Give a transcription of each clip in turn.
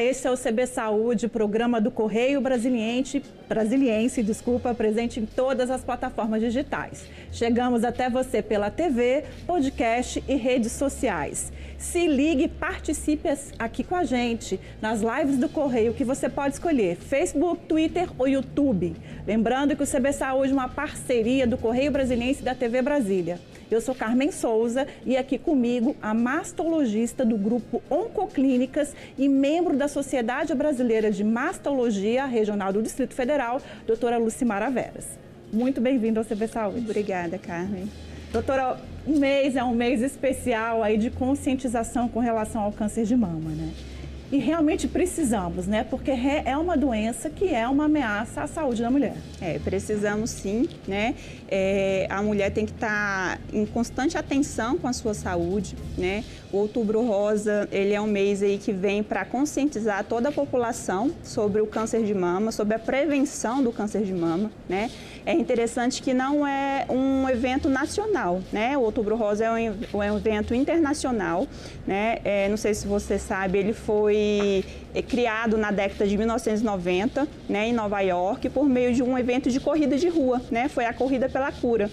Esse é o CB Saúde, programa do Correio Brasiliense, Brasiliense, desculpa, presente em todas as plataformas digitais. Chegamos até você pela TV, podcast e redes sociais. Se ligue, participe aqui com a gente nas lives do Correio que você pode escolher Facebook, Twitter ou YouTube. Lembrando que o CB Saúde é uma parceria do Correio Brasiliense e da TV Brasília. Eu sou Carmen Souza e aqui comigo a mastologista do grupo Oncoclínicas e membro da Sociedade Brasileira de Mastologia Regional do Distrito Federal, doutora Lucimara Veras. Muito bem-vinda ao CB Saúde. Obrigada, Carmen. Doutora, um mês é um mês especial aí de conscientização com relação ao câncer de mama, né? E realmente precisamos, né? Porque é uma doença que é uma ameaça à saúde da mulher. É, precisamos sim, né? É, a mulher tem que estar tá em constante atenção com a sua saúde, né? O Outubro Rosa, ele é um mês aí que vem para conscientizar toda a população sobre o câncer de mama, sobre a prevenção do câncer de mama, né? É interessante que não é um evento nacional, né? O Outubro Rosa é um, é um evento internacional, né? É, não sei se você sabe, ele foi é, criado na década de 1990, né, em Nova York, por meio de um evento de corrida de rua, né? Foi a Corrida pela Cura.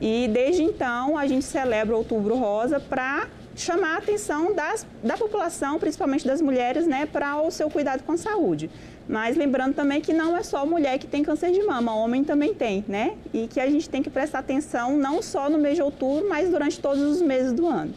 E desde então a gente celebra o Outubro Rosa para chamar a atenção das, da população, principalmente das mulheres, né, para o seu cuidado com a saúde. Mas lembrando também que não é só mulher que tem câncer de mama, homem também tem, né? E que a gente tem que prestar atenção não só no mês de outubro, mas durante todos os meses do ano.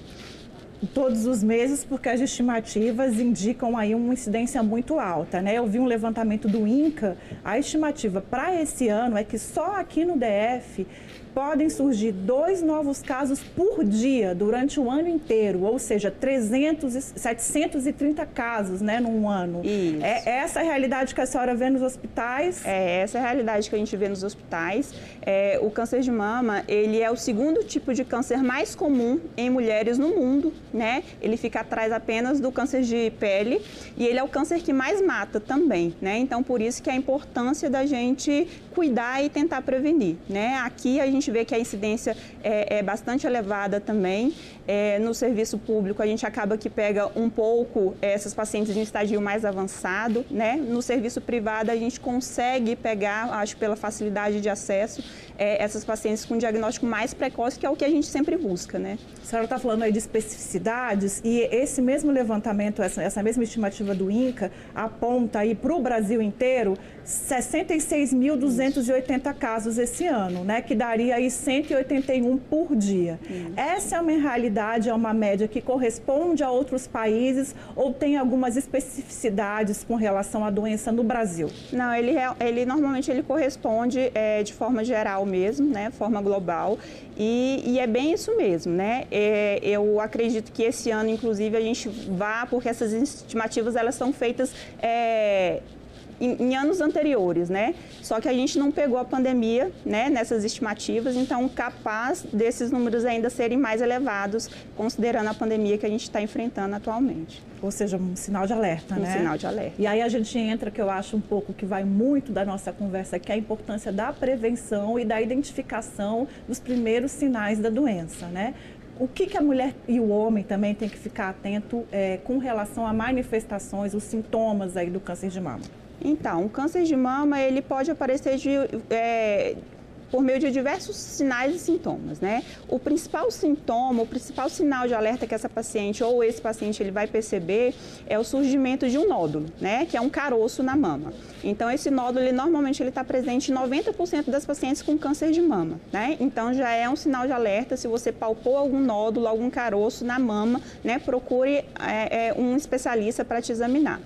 Todos os meses, porque as estimativas indicam aí uma incidência muito alta, né? Eu vi um levantamento do INCA, a estimativa para esse ano é que só aqui no DF podem surgir dois novos casos por dia durante o ano inteiro, ou seja, 300, 730 casos né, num ano. Isso. É essa a realidade que a senhora vê nos hospitais? É essa a realidade que a gente vê nos hospitais. É, o câncer de mama, ele é o segundo tipo de câncer mais comum em mulheres no mundo, né? Ele fica atrás apenas do câncer de pele e ele é o câncer que mais mata também, né? Então, por isso que a importância da gente cuidar e tentar prevenir, né? Aqui a gente gente vê que a incidência é, é bastante elevada também. É, no serviço público, a gente acaba que pega um pouco essas pacientes em estadio mais avançado, né? No serviço privado, a gente consegue pegar, acho pela facilidade de acesso, é, essas pacientes com diagnóstico mais precoce, que é o que a gente sempre busca, né? A senhora está falando aí de especificidades e esse mesmo levantamento, essa, essa mesma estimativa do INCA, aponta aí para o Brasil inteiro 66.280 casos esse ano, né? Que daria aí 181 por dia. Isso. Essa é uma realidade, é uma média que corresponde a outros países ou tem algumas especificidades com relação à doença no Brasil? Não, ele, ele normalmente ele corresponde é, de forma geral mesmo, né? Forma global. E, e é bem isso mesmo, né? É, eu acredito que esse ano, inclusive, a gente vá, porque essas estimativas elas são feitas é, em, em, anos anteriores, né? Só que a gente não pegou a pandemia, né, nessas estimativas, então capaz desses números ainda serem mais elevados, considerando a pandemia que a gente está enfrentando atualmente. Ou seja, um sinal de alerta, um né? Um sinal de alerta. E aí a gente entra, que eu acho um pouco que vai muito da nossa conversa, que é a importância da prevenção e da identificação dos primeiros sinais da doença, né? o que, que a mulher e o homem também tem que ficar atento é, com relação a manifestações, os sintomas aí do câncer de mama? Então, o câncer de mama ele pode aparecer de, é, por meio de diversos sinais e sintomas, né? O principal sintoma, o principal sinal de alerta que essa paciente ou esse paciente ele vai perceber é o surgimento de um nódulo, né? Que é um caroço na mama. Então esse nódulo ele normalmente ele está presente em 90% das pacientes com câncer de mama, né? Então já é um sinal de alerta se você palpou algum nódulo, algum caroço na mama, né? Procure é, é, um especialista para te examinar.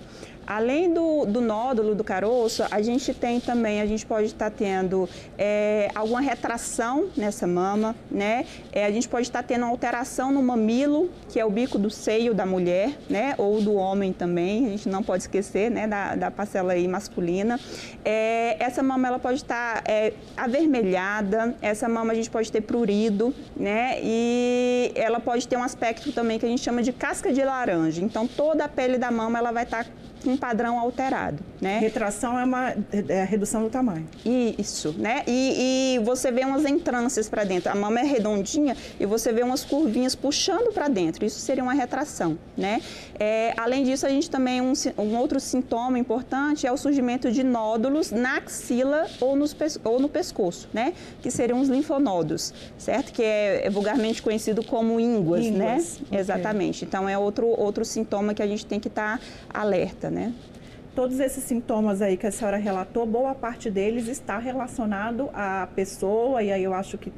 Além do, do, nódulo do caroço, a gente tem também, a gente pode estar tendo é, alguma retração nessa mama, né? É, a gente pode estar tendo uma alteração no mamilo, que é o bico do seio da mulher, né? Ou do homem também, a gente não pode esquecer, né? Da, da parcela aí masculina. É, essa mama, ela pode estar é, avermelhada, essa mama a gente pode ter prurido, né? E ela pode ter um aspecto também que a gente chama de casca de laranja. Então, toda a pele da mama, ela vai estar um padrão alterado, né? Retração é uma é redução do tamanho. Isso, né? E, e você vê umas entrâncias para dentro. A mama é redondinha e você vê umas curvinhas puxando para dentro. Isso seria uma retração, né? É, além disso, a gente também um, um outro sintoma importante é o surgimento de nódulos na axila ou, nos, ou no pescoço, né? Que seriam os linfonodos, certo? Que é, é vulgarmente conhecido como ínguas, né? Okay. Exatamente. Então é outro outro sintoma que a gente tem que estar tá alerta, né? Todos esses sintomas aí que a senhora relatou, boa parte deles está relacionado à pessoa, e aí eu acho que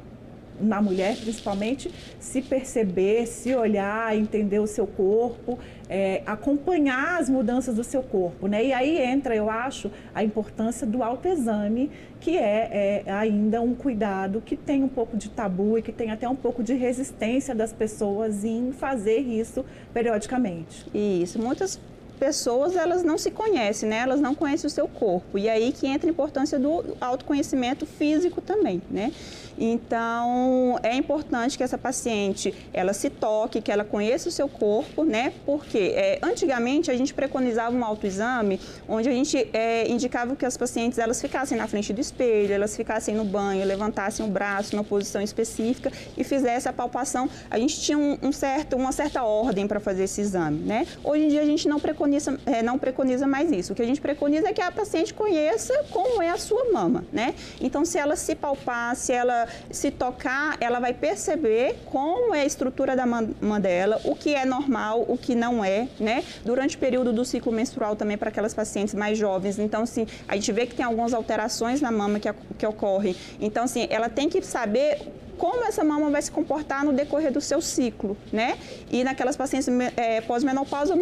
na mulher principalmente, se perceber, se olhar, entender o seu corpo, é, acompanhar as mudanças do seu corpo, né? E aí entra, eu acho, a importância do autoexame, que é, é ainda um cuidado que tem um pouco de tabu e que tem até um pouco de resistência das pessoas em fazer isso periodicamente. Isso, muitas pessoas elas não se conhecem, né? Elas não conhecem o seu corpo. E aí que entra a importância do autoconhecimento físico também, né? Então, é importante que essa paciente, ela se toque, que ela conheça o seu corpo, né? Porque é, antigamente a gente preconizava um autoexame onde a gente é, indicava que as pacientes, elas ficassem na frente do espelho, elas ficassem no banho, levantassem o braço numa posição específica e fizessem a palpação. A gente tinha um, um certo, uma certa ordem para fazer esse exame, né? Hoje em dia a gente não preconiza, é, não preconiza mais isso. O que a gente preconiza é que a paciente conheça como é a sua mama, né? Então, se ela se palpar, se ela se tocar, ela vai perceber como é a estrutura da mama dela, o que é normal, o que não é, né? Durante o período do ciclo menstrual também para aquelas pacientes mais jovens. Então, assim, a gente vê que tem algumas alterações na mama que, que ocorrem. Então, assim, ela tem que saber como essa mama vai se comportar no decorrer do seu ciclo, né? E naquelas pacientes é, pós-menopausa,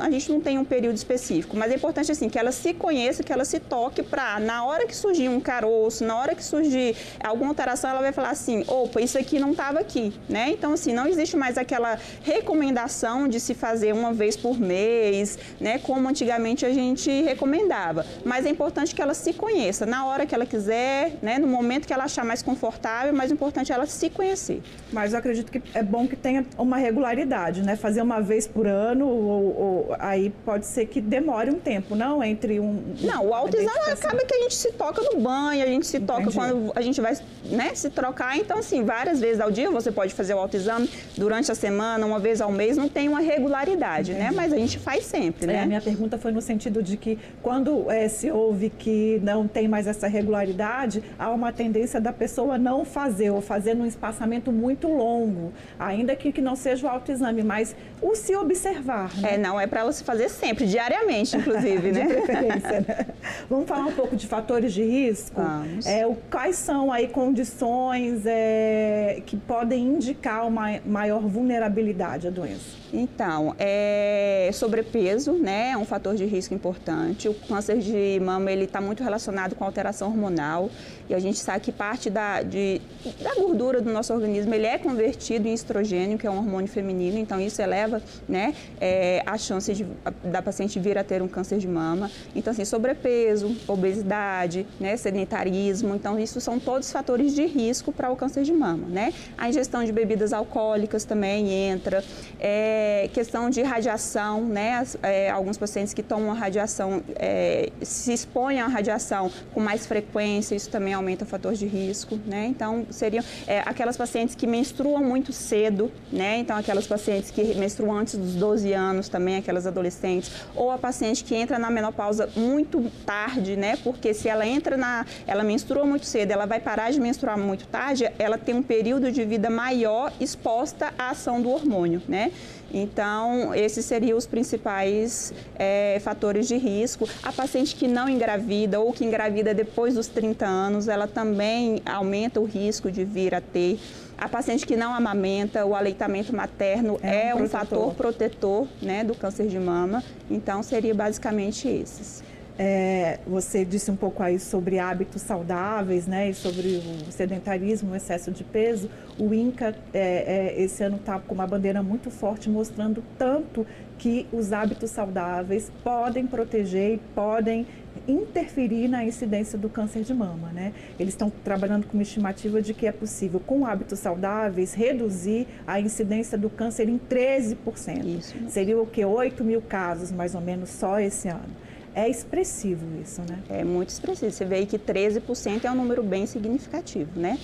a gente não tem um período específico, mas é importante assim que ela se conheça, que ela se toque para na hora que surgir um caroço, na hora que surgir alguma alteração, ela vai falar assim, opa, isso aqui não estava aqui, né? Então assim, não existe mais aquela recomendação de se fazer uma vez por mês, né? Como antigamente a gente recomendava. Mas é importante que ela se conheça na hora que ela quiser, né? No momento que ela achar mais confortável, mas o importante importante ela se conhecer. Mas eu acredito que é bom que tenha uma regularidade, né? Fazer uma vez por ano, ou, ou aí pode ser que demore um tempo, não? Entre um. Não, o autoexame acaba que a gente se toca no banho, a gente se Entendi. toca quando a gente vai né, se trocar. Então, assim, várias vezes ao dia você pode fazer o autoexame durante a semana, uma vez ao mês, não tem uma regularidade, né? Entendi. né? Mas a gente faz sempre, é, né? A minha pergunta foi no sentido de que quando é, se ouve que não tem mais essa regularidade, há uma tendência da pessoa não fazer ou fazer num espaçamento muito longo, ainda que, que não seja o autoexame, mas o se observar. Né? É, não, é para ela se fazer sempre, diariamente, inclusive, né? de preferência, né? Vamos falar um pouco de fatores de risco? Vamos. É, o, quais são aí condições é, que podem indicar uma maior vulnerabilidade à doença? Então, é, sobrepeso, né, é um fator de risco importante. O câncer de mama ele está muito relacionado com alteração hormonal e a gente sabe que parte da, de, da gordura do nosso organismo ele é convertido em estrogênio, que é um hormônio feminino. Então isso eleva, né, é, a chance de, da paciente vir a ter um câncer de mama. Então assim, sobrepeso, obesidade, né, sedentarismo. Então isso são todos fatores de risco para o câncer de mama, né? A ingestão de bebidas alcoólicas também entra. É, é, questão de radiação, né? É, alguns pacientes que tomam radiação é, se expõem à radiação com mais frequência, isso também aumenta o fator de risco, né? Então, seriam é, aquelas pacientes que menstruam muito cedo, né? Então, aquelas pacientes que menstruam antes dos 12 anos também, aquelas adolescentes, ou a paciente que entra na menopausa muito tarde, né? Porque se ela entra na, ela menstrua muito cedo, ela vai parar de menstruar muito tarde, ela tem um período de vida maior exposta à ação do hormônio, né? Então, esses seriam os principais é, fatores de risco. A paciente que não engravida ou que engravida depois dos 30 anos, ela também aumenta o risco de vir a ter. A paciente que não amamenta, o aleitamento materno é, é um, um fator protetor né, do câncer de mama. Então, seria basicamente esses. É, você disse um pouco aí sobre hábitos saudáveis, né, e sobre o sedentarismo, o excesso de peso. O INCA é, é, esse ano está com uma bandeira muito forte mostrando tanto que os hábitos saudáveis podem proteger e podem interferir na incidência do câncer de mama, né? Eles estão trabalhando com uma estimativa de que é possível, com hábitos saudáveis, reduzir a incidência do câncer em 13%. Isso. Seria o que? 8 mil casos, mais ou menos, só esse ano. É expressivo isso, né? É muito expressivo. Você vê aí que 13% é um número bem significativo, né?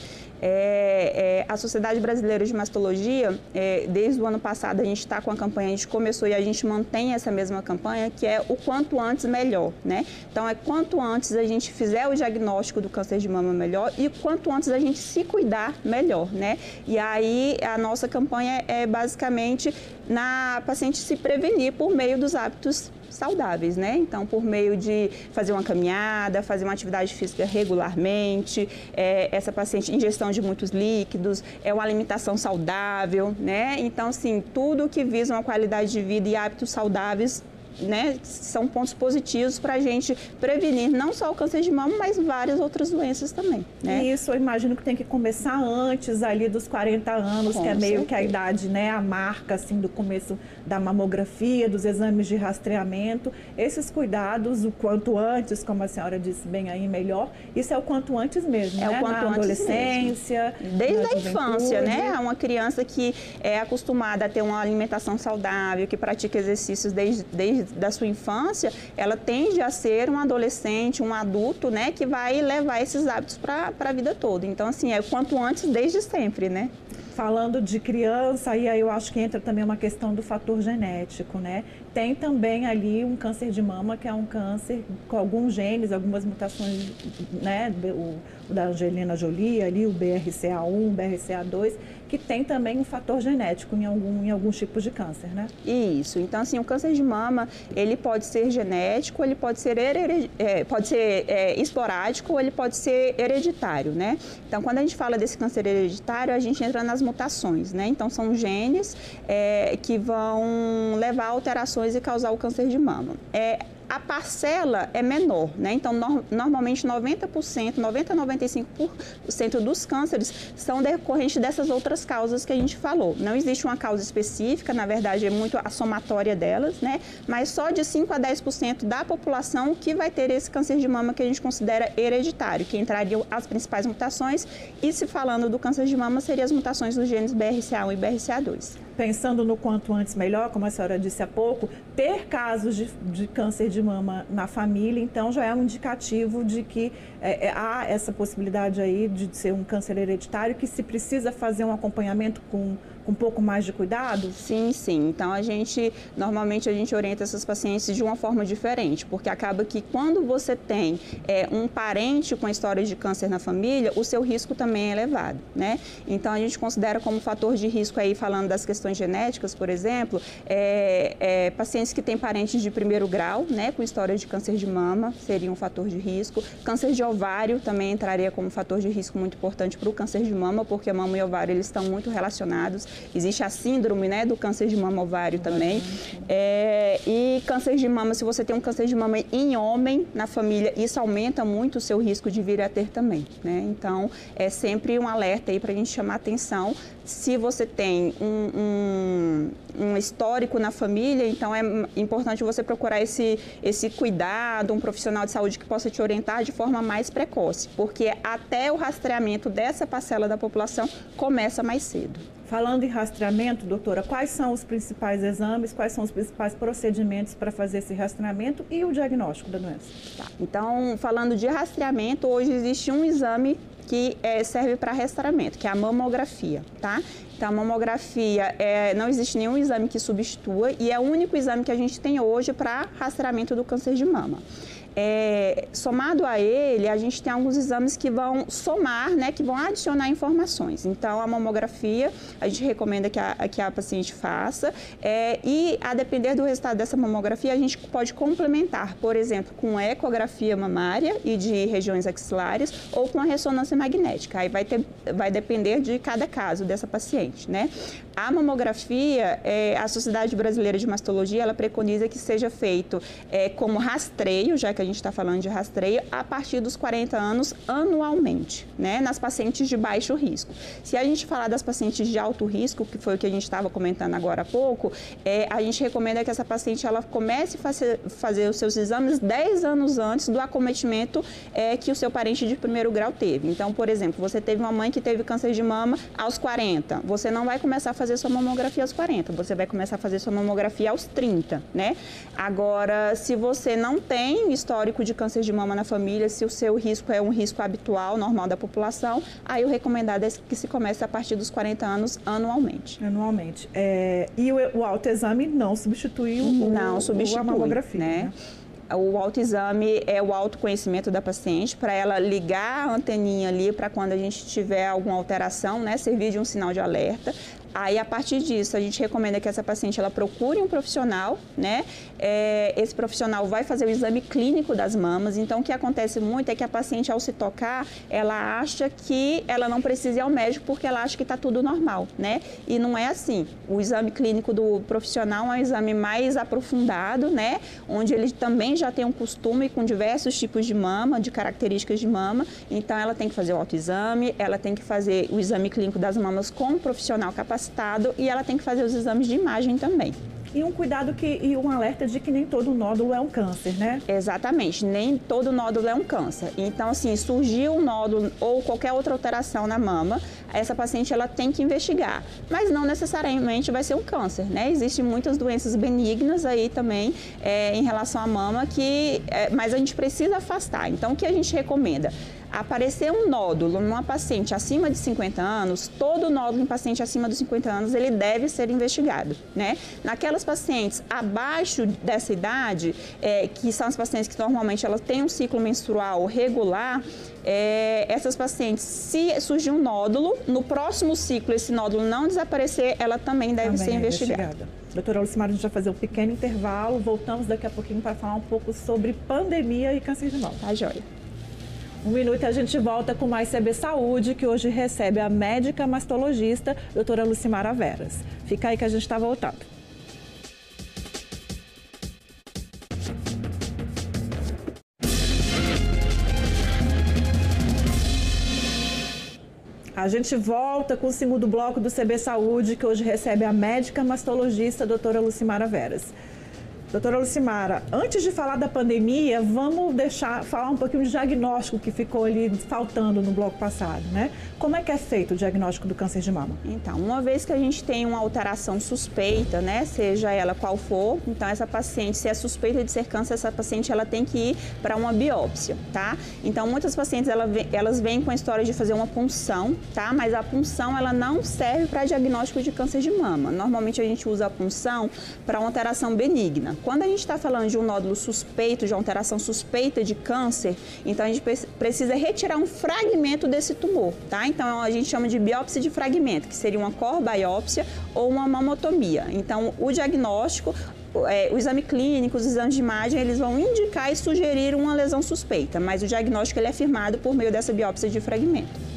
É, é, a Sociedade Brasileira de Mastologia, é, desde o ano passado, a gente está com a campanha, a gente começou e a gente mantém essa mesma campanha, que é o quanto antes melhor, né? Então, é quanto antes a gente fizer o diagnóstico do câncer de mama melhor e quanto antes a gente se cuidar melhor, né? E aí, a nossa campanha é basicamente na paciente se prevenir por meio dos hábitos saudáveis, né? Então, por meio de fazer uma caminhada, fazer uma atividade física regularmente, é, essa paciente, ingestão de muitos líquidos, é uma alimentação saudável, né? Então, assim, tudo que visa uma qualidade de vida e hábitos saudáveis né, são pontos positivos para a gente prevenir não só o câncer de mama, mas várias outras doenças também. Né? Isso, eu imagino que tem que começar antes ali dos 40 anos, Com que é meio certeza. que a idade, né, a marca assim do começo da mamografia, dos exames de rastreamento. Esses cuidados, o quanto antes, como a senhora disse bem aí, melhor. Isso é o quanto antes mesmo, é né? o quanto na antes adolescência, mesmo. desde a infância, né? Uma criança que é acostumada a ter uma alimentação saudável, que pratica exercícios desde, desde da sua infância, ela tende a ser um adolescente, um adulto, né, que vai levar esses hábitos para a vida toda. Então, assim, é quanto antes, desde sempre, né? Falando de criança, aí eu acho que entra também uma questão do fator genético, né? Tem também ali um câncer de mama, que é um câncer com alguns genes, algumas mutações, né? O, o da Angelina Jolie, ali, o BRCA1, BRCA2, que tem também um fator genético em, algum, em alguns tipos de câncer, né? Isso. Então, assim, o câncer de mama, ele pode ser genético, ele pode ser, é, pode ser é, esporádico ele pode ser hereditário, né? Então, quando a gente fala desse câncer hereditário, a gente entra nas mutações, né? Então, são genes é, que vão levar alterações e causar o câncer de mama. É, a parcela é menor, né? Então, no, normalmente 90%, 90 a 95% dos cânceres são decorrentes dessas outras causas que a gente falou. Não existe uma causa específica, na verdade é muito a somatória delas, né? Mas só de 5 a 10% da população que vai ter esse câncer de mama que a gente considera hereditário, que entrariam as principais mutações. E se falando do câncer de mama, seriam as mutações dos genes BRCA1 e BRCA2 pensando no quanto antes melhor, como a senhora disse há pouco, ter casos de, de câncer de mama na família, então já é um indicativo de que é, é, há essa possibilidade aí de ser um câncer hereditário que se precisa fazer um acompanhamento com um pouco mais de cuidado? Sim, sim. Então a gente normalmente a gente orienta essas pacientes de uma forma diferente, porque acaba que quando você tem é, um parente com história de câncer na família, o seu risco também é elevado, né? Então a gente considera como fator de risco aí falando das questões genéticas, por exemplo, é, é, pacientes que têm parentes de primeiro grau, né, com história de câncer de mama seria um fator de risco. Câncer de ovário também entraria como fator de risco muito importante para o câncer de mama, porque mama e ovário eles estão muito relacionados. Existe a síndrome né, do câncer de mama ovário também. É, e câncer de mama, se você tem um câncer de mama em homem na família, isso aumenta muito o seu risco de vir a ter também. Né? Então, é sempre um alerta aí para a gente chamar atenção. Se você tem um, um, um, histórico na família, então é importante você procurar esse, esse cuidado, um profissional de saúde que possa te orientar de forma mais precoce, porque até o rastreamento dessa parcela da população começa mais cedo. Falando em rastreamento, doutora, quais são os principais exames, quais são os principais procedimentos para fazer esse rastreamento e o diagnóstico da doença? Tá. Então, falando de rastreamento, hoje existe um exame que é, serve para rastreamento, que é a mamografia, tá? Então, a mamografia, é, não existe nenhum exame que substitua e é o único exame que a gente tem hoje para rastreamento do câncer de mama. É, somado a ele, a gente tem alguns exames que vão somar, né, que vão adicionar informações. Então, a mamografia, a gente recomenda que a, que a paciente faça é, e, a depender do resultado dessa mamografia, a gente pode complementar, por exemplo, com ecografia mamária e de regiões axilares ou com a ressonância magnética. Aí vai, ter, vai depender de cada caso dessa paciente, né? A mamografia, é, a Sociedade Brasileira de Mastologia, ela preconiza que seja feito é, como rastreio, já que a gente está falando de rastreio, a partir dos 40 anos anualmente, né? Nas pacientes de baixo risco. Se a gente falar das pacientes de alto risco, que foi o que a gente estava comentando agora há pouco, é, a gente recomenda que essa paciente ela comece a fazer, fazer os seus exames 10 anos antes do acometimento é, que o seu parente de primeiro grau teve. Então, por exemplo, você teve uma mãe que teve câncer de mama aos 40, você não vai começar a fazer sua mamografia aos 40, você vai começar a fazer sua mamografia aos 30, né? Agora, se você não tem histórico de câncer de mama na família, se o seu risco é um risco habitual, normal da população, aí o recomendado é que se comece a partir dos 40 anos anualmente. Anualmente. É, e o, o autoexame não substitui o, não substitui, a mamografia, né? né? o autoexame é o autoconhecimento da paciente, para ela ligar a anteninha ali para quando a gente tiver alguma alteração, né, servir de um sinal de alerta. Aí, a partir disso, a gente recomenda que essa paciente ela procure um profissional, né? É, esse profissional vai fazer o exame clínico das mamas. Então, o que acontece muito é que a paciente, ao se tocar, ela acha que ela não precisa ir ao médico porque ela acha que está tudo normal, né? E não é assim. O exame clínico do profissional é um exame mais aprofundado, né? Onde ele também já tem um costume com diversos tipos de mama, de características de mama. Então, ela tem que fazer o autoexame, ela tem que fazer o exame clínico das mamas com um profissional capacitado capacitado e ela tem que fazer os exames de imagem também. E um cuidado que, e um alerta de que nem todo nódulo é um câncer, né? Exatamente, nem todo nódulo é um câncer. Então, assim, surgiu um nódulo ou qualquer outra alteração na mama, essa paciente ela tem que investigar. Mas não necessariamente vai ser um câncer, né? Existem muitas doenças benignas aí também é, em relação à mama que, é, mas a gente precisa afastar. Então, o que a gente recomenda? Aparecer um nódulo numa paciente acima de 50 anos, todo nódulo em paciente acima dos 50 anos, ele deve ser investigado, né? Naquelas pacientes abaixo dessa idade, é, que são as pacientes que normalmente elas têm um ciclo menstrual regular, é, essas pacientes, se surgir um nódulo, no próximo ciclo esse nódulo não desaparecer, ela também deve também ser é investigada. investigada. Doutora Lucimar, a gente vai fazer um pequeno intervalo, voltamos daqui a pouquinho para falar um pouco sobre pandemia e câncer de mama. Tá joia. Um minuto a gente volta com mais CB Saúde, que hoje recebe a médica mastologista, doutora Lucimara Veras. Fica aí que a gente está voltando. A gente volta com o segundo bloco do CB Saúde, que hoje recebe a médica mastologista, doutora Lucimara Veras. Doutora Lucimara, antes de falar da pandemia, vamos deixar falar um pouquinho de diagnóstico que ficou ali faltando no bloco passado, né? Como é que é feito o diagnóstico do câncer de mama? Então, uma vez que a gente tem uma alteração suspeita, né, seja ela qual for, então essa paciente, se é suspeita de ser câncer, essa paciente ela tem que ir para uma biópsia, tá? Então, muitas pacientes ela, elas vêm com a história de fazer uma punção, tá? Mas a punção ela não serve para diagnóstico de câncer de mama. Normalmente a gente usa a punção para uma alteração benigna. Quando a gente está falando de um nódulo suspeito, de uma alteração suspeita de câncer, então a gente precisa retirar um fragmento desse tumor, tá? Então a gente chama de biópsia de fragmento, que seria uma corbiópsia ou uma mamotomia. Então o diagnóstico, é, o exame clínico, os exames de imagem, eles vão indicar e sugerir uma lesão suspeita, mas o diagnóstico ele é firmado por meio dessa biópsia de fragmento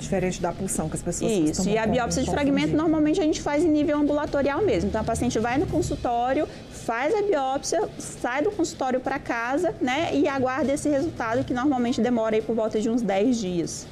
diferente da pulsão que as pessoas Isso, e a biópsia de fragmento normalmente a gente faz em nível ambulatorial mesmo. Então a paciente vai no consultório, faz a biópsia, sai do consultório para casa, né, e aguarda esse resultado que normalmente demora aí por volta de uns 10 dias.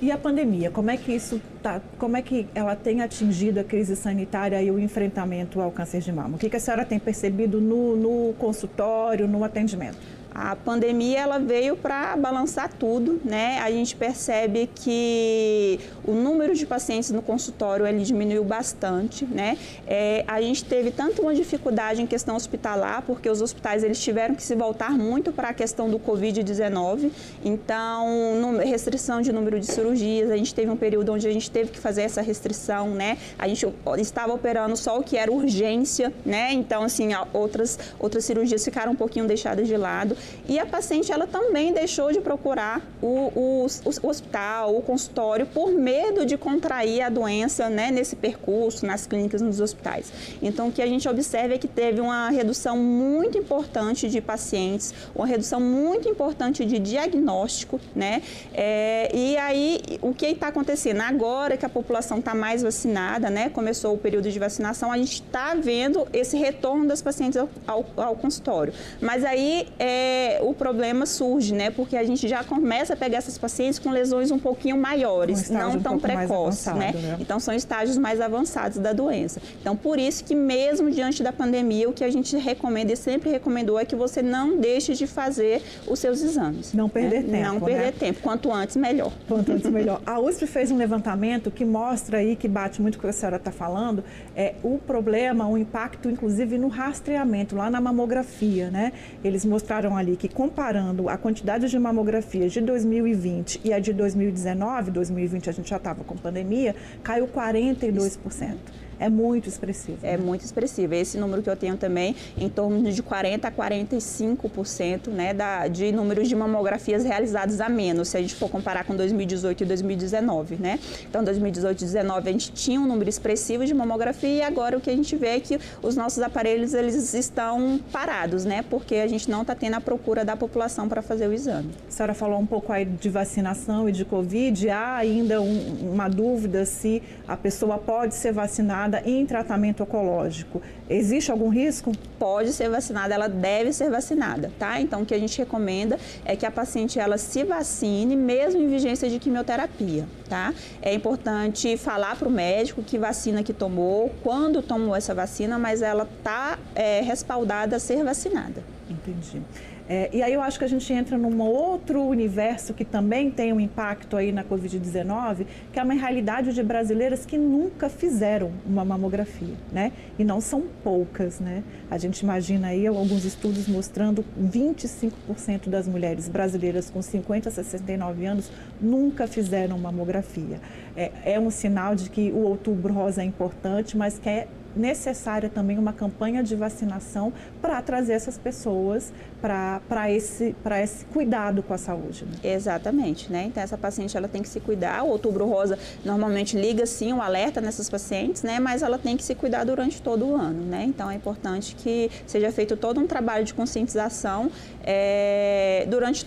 E a pandemia, como é que isso tá, como é que ela tem atingido a crise sanitária e o enfrentamento ao câncer de mama? O que, que a senhora tem percebido no, no consultório, no atendimento? A pandemia ela veio para balançar tudo, né? A gente percebe que o número de pacientes no consultório ele diminuiu bastante, né? É, a gente teve tanto uma dificuldade em questão hospitalar, porque os hospitais eles tiveram que se voltar muito para a questão do Covid-19, então restrição de número de cirurgias, a gente teve um período onde a gente teve que fazer essa restrição, né? A gente estava operando só o que era urgência, né? Então assim outras outras cirurgias ficaram um pouquinho deixadas de lado. E a paciente ela também deixou de procurar o, o, o hospital, o consultório, por medo de contrair a doença né, nesse percurso, nas clínicas, nos hospitais. Então, o que a gente observa é que teve uma redução muito importante de pacientes, uma redução muito importante de diagnóstico, né? É, e aí, o que está acontecendo? Agora que a população está mais vacinada, né? Começou o período de vacinação, a gente está vendo esse retorno das pacientes ao, ao, ao consultório. Mas aí, é, é, o problema surge, né? Porque a gente já começa a pegar essas pacientes com lesões um pouquinho maiores, um não um tão precoces, né? né? Então são estágios mais avançados da doença. Então por isso que mesmo diante da pandemia, o que a gente recomenda e sempre recomendou é que você não deixe de fazer os seus exames. Não perder né? tempo. Não perder né? tempo. Quanto antes, melhor. Quanto antes, melhor. A USP fez um levantamento que mostra aí, que bate muito com o que a senhora está falando, é o problema, o impacto, inclusive, no rastreamento, lá na mamografia, né? Eles mostraram ali que comparando a quantidade de mamografias de 2020 e a de 2019, 2020 a gente já estava com pandemia, caiu 42% é muito expressivo. É né? muito expressivo. Esse número que eu tenho também, em torno de 40% a 45% né, da, de números de mamografias realizadas a menos, se a gente for comparar com 2018 e 2019. Né? Então, 2018 e 2019 a gente tinha um número expressivo de mamografia e agora o que a gente vê é que os nossos aparelhos eles estão parados, né? porque a gente não está tendo a procura da população para fazer o exame. A senhora falou um pouco aí de vacinação e de Covid. Há ainda um, uma dúvida se a pessoa pode ser vacinada vacinada em tratamento oncológico, existe algum risco? Pode ser vacinada, ela deve ser vacinada, tá? Então, o que a gente recomenda é que a paciente ela se vacine mesmo em vigência de quimioterapia, tá? É importante falar para o médico que vacina que tomou, quando tomou essa vacina, mas ela está é, respaldada a ser vacinada. Entendi. É, e aí eu acho que a gente entra num outro universo que também tem um impacto aí na Covid-19, que é uma realidade de brasileiras que nunca fizeram uma mamografia, né? E não são poucas, né? A gente imagina aí alguns estudos mostrando 25% das mulheres brasileiras com 50 a 69 anos nunca fizeram mamografia. É, é um sinal de que o outubro rosa é importante, mas que é necessária também uma campanha de vacinação para trazer essas pessoas para esse, esse cuidado com a saúde. Né? Exatamente, né? Então essa paciente ela tem que se cuidar. O outubro rosa normalmente liga sim o alerta nessas pacientes, né? Mas ela tem que se cuidar durante todo o ano, né? Então é importante que seja feito todo um trabalho de conscientização é, durante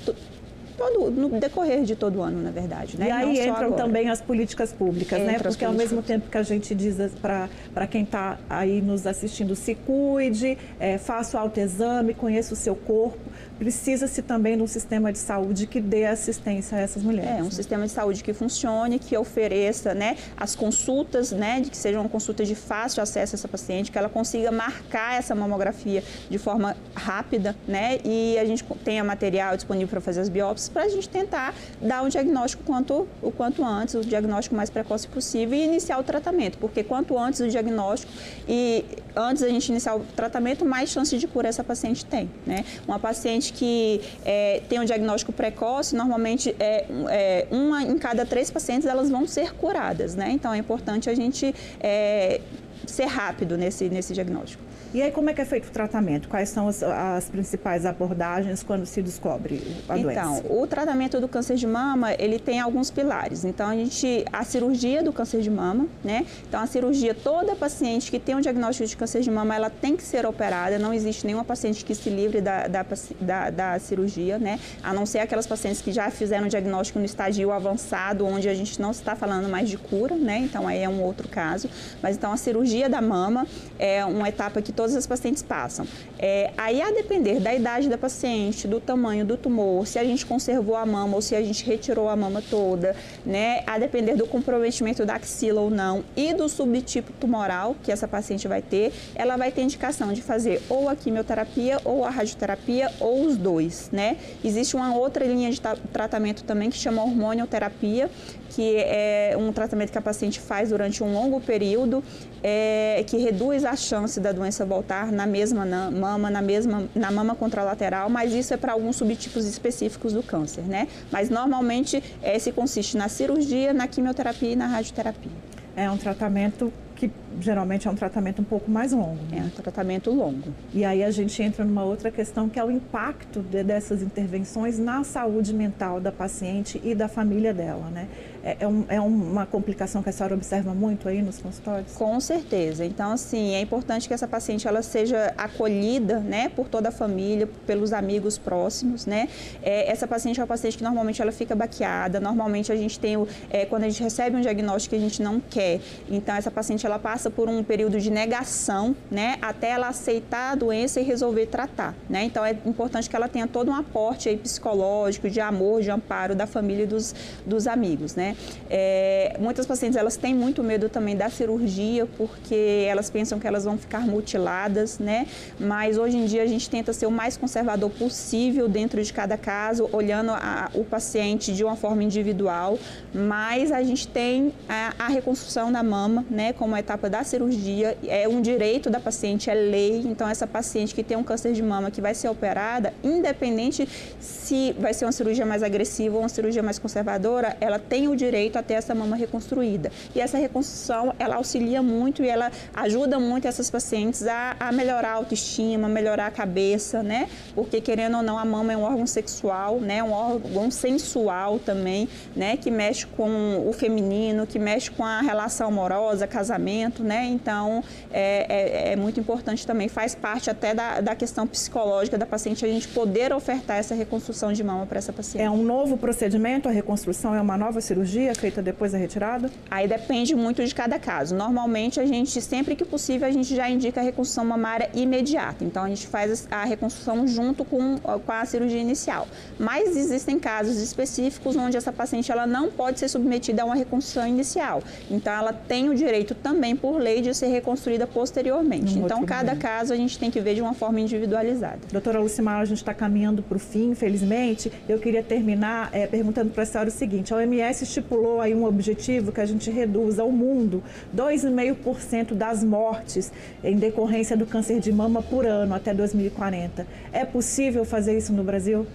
todo, no decorrer de todo o ano, na verdade. Né? E aí entram agora. também as políticas públicas, né? Entra né? Porque ao mesmo tempo que a gente diz para quem está aí nos assistindo, se cuide, é, faça o autoexame, conheça o seu corpo, precisa-se também de um sistema de saúde que dê assistência a essas mulheres. É, um né? sistema de saúde que funcione, que ofereça né, as consultas, né, de que sejam consultas de fácil acesso a essa paciente, que ela consiga marcar essa mamografia de forma rápida, né, e a gente tenha material disponível para fazer as biópsias, para a gente tentar dar um diagnóstico quanto, o quanto antes, o diagnóstico mais precoce possível e iniciar o tratamento, porque quanto antes o diagnóstico e antes a gente iniciar o tratamento, mais chance de cura essa paciente tem, né. Uma paciente que é, tem um diagnóstico precoce, normalmente é, é, uma em cada três pacientes elas vão ser curadas, né? Então é importante a gente é, ser rápido nesse, nesse diagnóstico. E aí, como é que é feito o tratamento? Quais são as, as principais abordagens quando se descobre a então, doença? Então, o tratamento do câncer de mama, ele tem alguns pilares. Então, a gente, a cirurgia do câncer de mama, né? Então, a cirurgia, toda paciente que tem um diagnóstico de câncer de mama, ela tem que ser operada. Não existe nenhuma paciente que se livre da, da, da, da cirurgia, né? A não ser aquelas pacientes que já fizeram o diagnóstico no estágio avançado, onde a gente não está falando mais de cura, né? Então, aí é um outro caso. Mas, então, a cirurgia da mama é uma etapa que todas as pacientes passam. É, aí, a depender da idade da paciente, do tamanho do tumor, se a gente conservou a mama ou se a gente retirou a mama toda, né? A depender do comprometimento da axila ou não e do subtipo tumoral que essa paciente vai ter, ela vai ter indicação de fazer ou a quimioterapia ou a radioterapia ou os dois, né? Existe uma outra linha de tratamento também que chama hormonioterapia, que é um tratamento que a paciente faz durante um longo período, é, que reduz a chance da doença voltar na mesma mama, na mesma na mama contralateral, mas isso é para alguns subtipos específicos do câncer, né? Mas normalmente é, se consiste na cirurgia, na quimioterapia e na radioterapia. É um tratamento que geralmente é um tratamento um pouco mais longo. Né? É um tratamento longo. E aí a gente entra numa outra questão que é o impacto de, dessas intervenções na saúde mental da paciente e da família dela, né? É, é, um, é, uma complicação que a senhora observa muito aí nos consultórios? Com certeza. Então, assim, é importante que essa paciente ela seja acolhida, né, por toda a família, pelos amigos próximos, né. É, essa paciente é uma paciente que normalmente ela fica baqueada, normalmente a gente tem, o, é, quando a gente recebe um diagnóstico que a gente não quer, então essa paciente ela passa por um período de negação, né, até ela aceitar a doença e resolver tratar, né. Então, é importante que ela tenha todo um aporte aí psicológico, de amor, de amparo da família e dos, dos amigos, né. É, muitas pacientes elas têm muito medo também da cirurgia porque elas pensam que elas vão ficar mutiladas, né? Mas hoje em dia a gente tenta ser o mais conservador possível dentro de cada caso, olhando a, o paciente de uma forma individual. Mas a gente tem a, a reconstrução da mama, né? Como etapa da cirurgia é um direito da paciente, é lei. Então essa paciente que tem um câncer de mama que vai ser operada, independente se vai ser uma cirurgia mais agressiva ou uma cirurgia mais conservadora, ela tem o direito a ter essa mama reconstruída. E essa reconstrução, ela auxilia muito e ela ajuda muito essas pacientes a, a melhorar a autoestima, melhorar a cabeça, né? Porque querendo ou não, a mama é um órgão sexual, né? Um órgão sensual também, né? Que mexe com o feminino, que mexe com a relação amorosa, casamento, né? Então, é, é, é muito importante também, faz parte até da, da questão psicológica da paciente a gente poder ofertar essa reconstrução de mama para essa paciente. É um novo procedimento, a reconstrução é uma nova cirurgia feita depois da retirada? Aí depende muito de cada caso. Normalmente a gente, sempre que possível, a gente já indica a reconstrução mamária imediata. Então a gente faz a reconstrução junto com, com a cirurgia inicial. Mas existem casos específicos onde essa paciente ela não pode ser submetida a uma reconstrução inicial. Então ela tem o direito também por lei de ser reconstruída posteriormente. Um então cada momento. caso a gente tem que ver de uma forma individualizada. Doutora Lucimar, a gente está caminhando para o fim, infelizmente. Eu queria terminar é, perguntando para a senhora o seguinte: a OMS estipulou aí um objetivo que a gente reduza ao mundo 2,5% das mortes em decorrência do câncer de mama por ano até 2040. É possível fazer isso no Brasil?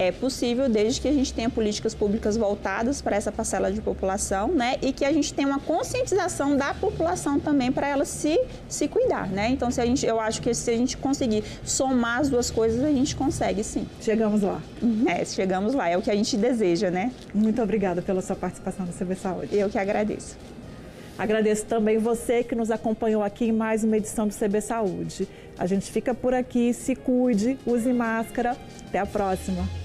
É possível desde que a gente tenha políticas públicas voltadas para essa parcela de população, né? E que a gente tenha uma conscientização da população também para ela se, se cuidar, né? Então, se a gente, eu acho que se a gente conseguir somar as duas coisas, a gente consegue sim. Chegamos lá. É, chegamos lá, é o que a gente deseja, né? Muito obrigada pela sua participação no CB Saúde. Eu que agradeço. Agradeço também você que nos acompanhou aqui em mais uma edição do CB Saúde. A gente fica por aqui, se cuide, use máscara. Até a próxima.